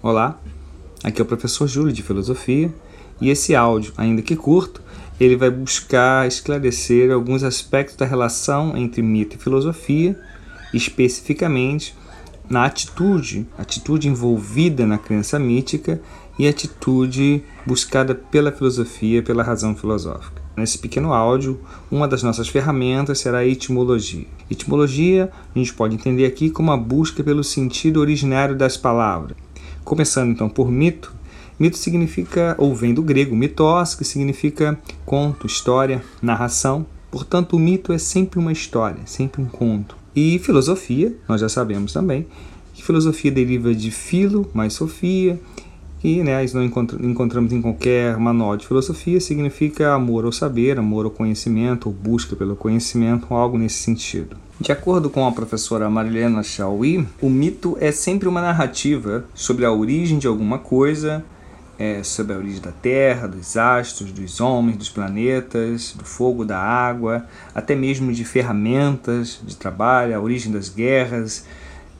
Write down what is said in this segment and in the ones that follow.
Olá, aqui é o professor Júlio de Filosofia e esse áudio, ainda que curto, ele vai buscar esclarecer alguns aspectos da relação entre mito e filosofia, especificamente na atitude, atitude envolvida na crença mítica e atitude buscada pela filosofia, pela razão filosófica. Nesse pequeno áudio, uma das nossas ferramentas será a etimologia. Etimologia a gente pode entender aqui como a busca pelo sentido originário das palavras Começando então por mito. Mito significa, ou vem do grego mitos, que significa conto, história, narração. Portanto, o mito é sempre uma história, sempre um conto. E filosofia, nós já sabemos também, que filosofia deriva de filo mais sofia, que né, não encontramos em qualquer manual de filosofia, significa amor ao saber, amor ao conhecimento, ou busca pelo conhecimento, algo nesse sentido. De acordo com a professora Marilena Chauí, o mito é sempre uma narrativa sobre a origem de alguma coisa, é, sobre a origem da Terra, dos astros, dos homens, dos planetas, do fogo, da água, até mesmo de ferramentas de trabalho, a origem das guerras,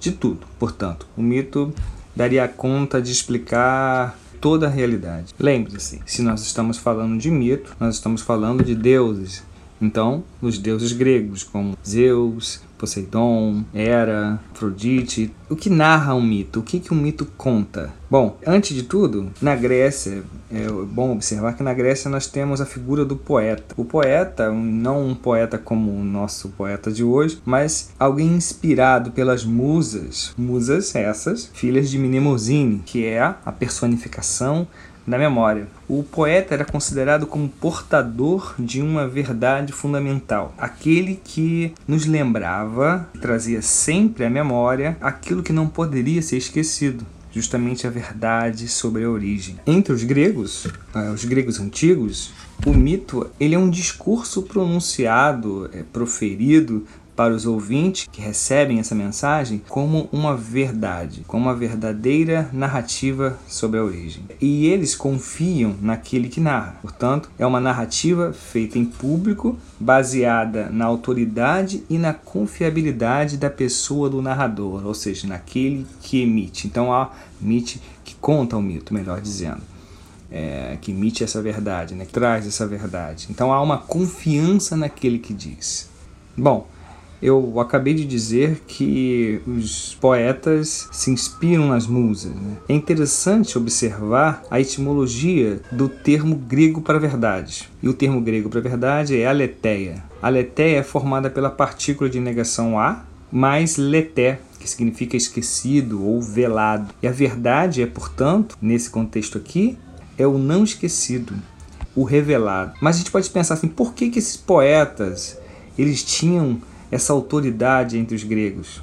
de tudo. Portanto, o mito daria conta de explicar toda a realidade. Lembre-se, se nós estamos falando de mito, nós estamos falando de deuses, então, os deuses gregos, como Zeus, Poseidon, Hera, Afrodite. O que narra um mito? O que, que um mito conta? Bom, antes de tudo, na Grécia, é bom observar que na Grécia nós temos a figura do poeta. O poeta, não um poeta como o nosso poeta de hoje, mas alguém inspirado pelas musas. Musas essas, filhas de Mnemosine, que é a personificação da memória. O poeta era considerado como portador de uma verdade fundamental, aquele que nos lembrava, trazia sempre à memória aquilo que não poderia ser esquecido justamente a verdade sobre a origem. Entre os gregos, eh, os gregos antigos, o mito ele é um discurso pronunciado, é, proferido para os ouvintes que recebem essa mensagem como uma verdade, como uma verdadeira narrativa sobre a origem. E eles confiam naquele que narra. Portanto, é uma narrativa feita em público, baseada na autoridade e na confiabilidade da pessoa do narrador, ou seja, naquele que emite. Então, há emite que conta o mito, melhor dizendo. É, que emite essa verdade, né, que traz essa verdade. Então há uma confiança naquele que diz. Bom, eu acabei de dizer que os poetas se inspiram nas musas. Né? É interessante observar a etimologia do termo grego para verdade. E o termo grego para verdade é aletheia. Aletheia é formada pela partícula de negação a mais leté, que significa esquecido ou velado. E a verdade é, portanto, nesse contexto aqui, é o não esquecido, o revelado. Mas a gente pode pensar assim, por que, que esses poetas eles tinham essa autoridade entre os gregos.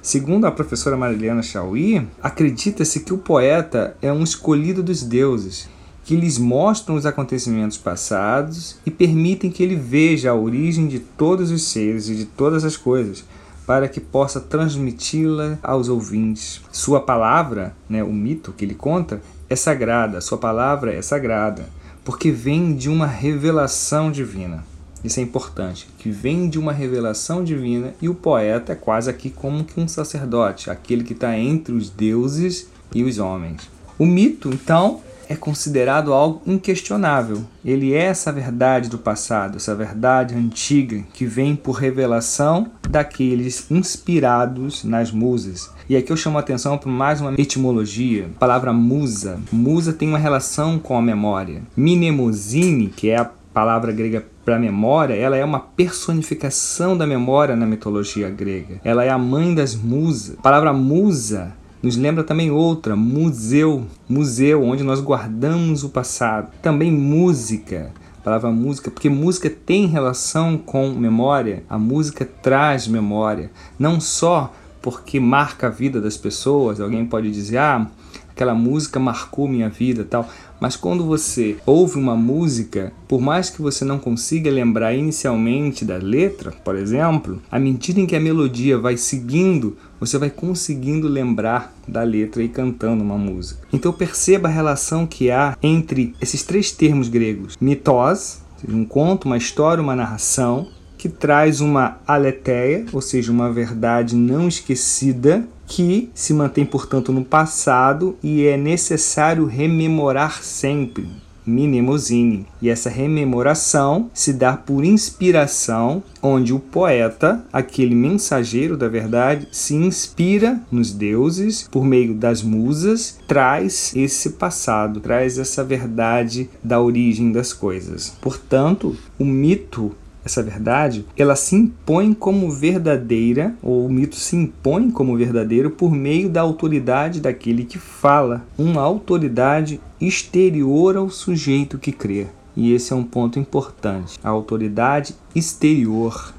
Segundo a professora Marilena Chauí, acredita-se que o poeta é um escolhido dos deuses, que lhes mostram os acontecimentos passados e permitem que ele veja a origem de todos os seres e de todas as coisas, para que possa transmiti-la aos ouvintes. Sua palavra, né, o mito que ele conta, é sagrada, sua palavra é sagrada, porque vem de uma revelação divina. Isso é importante, que vem de uma revelação divina e o poeta é quase aqui como que um sacerdote, aquele que está entre os deuses e os homens. O mito, então, é considerado algo inquestionável. Ele é essa verdade do passado, essa verdade antiga que vem por revelação daqueles inspirados nas musas. E aqui eu chamo a atenção para mais uma etimologia. A palavra musa. Musa tem uma relação com a memória. Mnemosine, que é a palavra grega para memória, ela é uma personificação da memória na mitologia grega. Ela é a mãe das musas. A palavra musa nos lembra também outra, museu, museu onde nós guardamos o passado. Também música, a palavra música, porque música tem relação com memória. A música traz memória, não só porque marca a vida das pessoas. Alguém pode dizer: "Ah, aquela música marcou minha vida", tal. Mas quando você ouve uma música, por mais que você não consiga lembrar inicialmente da letra, por exemplo, à medida em que a melodia vai seguindo, você vai conseguindo lembrar da letra e cantando uma música. Então perceba a relação que há entre esses três termos gregos: mitos, um conto, uma história, uma narração, que traz uma aletheia, ou seja, uma verdade não esquecida, que se mantém, portanto, no passado e é necessário rememorar sempre. Mnemosine. E essa rememoração se dá por inspiração, onde o poeta, aquele mensageiro da verdade, se inspira nos deuses por meio das musas, traz esse passado, traz essa verdade da origem das coisas. Portanto, o mito essa verdade, ela se impõe como verdadeira, ou o mito se impõe como verdadeiro por meio da autoridade daquele que fala, uma autoridade exterior ao sujeito que crê. E esse é um ponto importante, a autoridade exterior.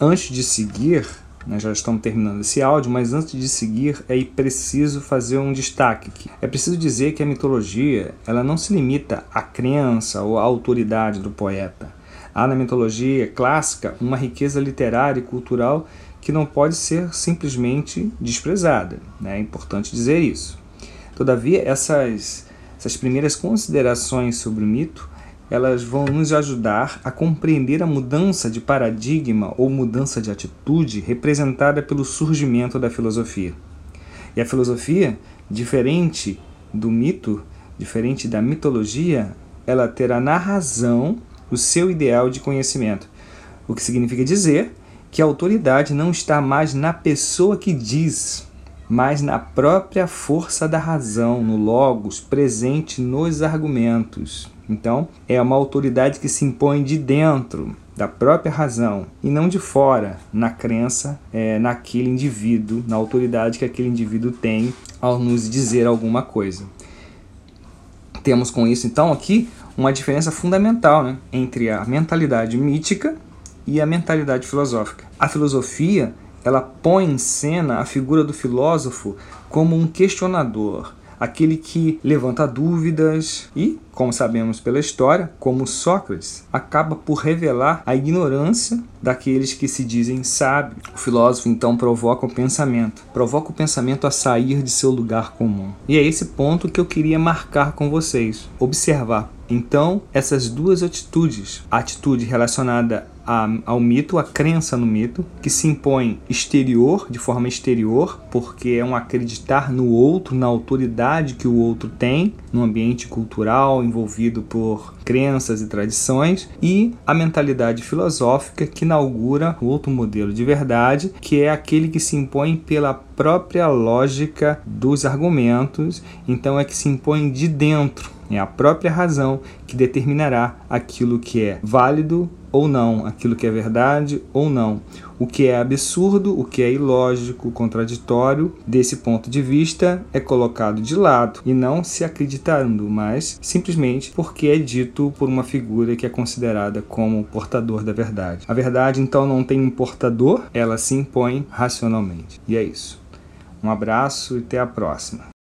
Antes de seguir, nós já estamos terminando esse áudio, mas antes de seguir é preciso fazer um destaque. Aqui. É preciso dizer que a mitologia ela não se limita à crença ou à autoridade do poeta. Há na mitologia clássica uma riqueza literária e cultural que não pode ser simplesmente desprezada. Né? É importante dizer isso. Todavia, essas, essas primeiras considerações sobre o mito elas vão nos ajudar a compreender a mudança de paradigma ou mudança de atitude representada pelo surgimento da filosofia. E a filosofia, diferente do mito, diferente da mitologia, ela terá na razão o seu ideal de conhecimento. O que significa dizer que a autoridade não está mais na pessoa que diz, mas na própria força da razão, no logos, presente nos argumentos. Então, é uma autoridade que se impõe de dentro da própria razão e não de fora, na crença, é, naquele indivíduo, na autoridade que aquele indivíduo tem ao nos dizer alguma coisa. Temos com isso, então, aqui uma diferença fundamental né, entre a mentalidade mítica e a mentalidade filosófica. A filosofia ela põe em cena a figura do filósofo como um questionador, aquele que levanta dúvidas e, como sabemos pela história, como Sócrates, acaba por revelar a ignorância daqueles que se dizem sábios. O filósofo então provoca o pensamento, provoca o pensamento a sair de seu lugar comum. E é esse ponto que eu queria marcar com vocês. Observar então essas duas atitudes, a atitude relacionada a, ao mito, a crença no mito, que se impõe exterior, de forma exterior, porque é um acreditar no outro, na autoridade que o outro tem, no ambiente cultural envolvido por crenças e tradições, e a mentalidade filosófica que inaugura outro modelo de verdade, que é aquele que se impõe pela própria lógica dos argumentos, então é que se impõe de dentro. É a própria razão que determinará aquilo que é válido ou não, aquilo que é verdade ou não, o que é absurdo, o que é ilógico, contraditório, desse ponto de vista é colocado de lado e não se acreditando, mas simplesmente porque é dito por uma figura que é considerada como portador da verdade. A verdade então não tem um portador, ela se impõe racionalmente. E é isso. Um abraço e até a próxima.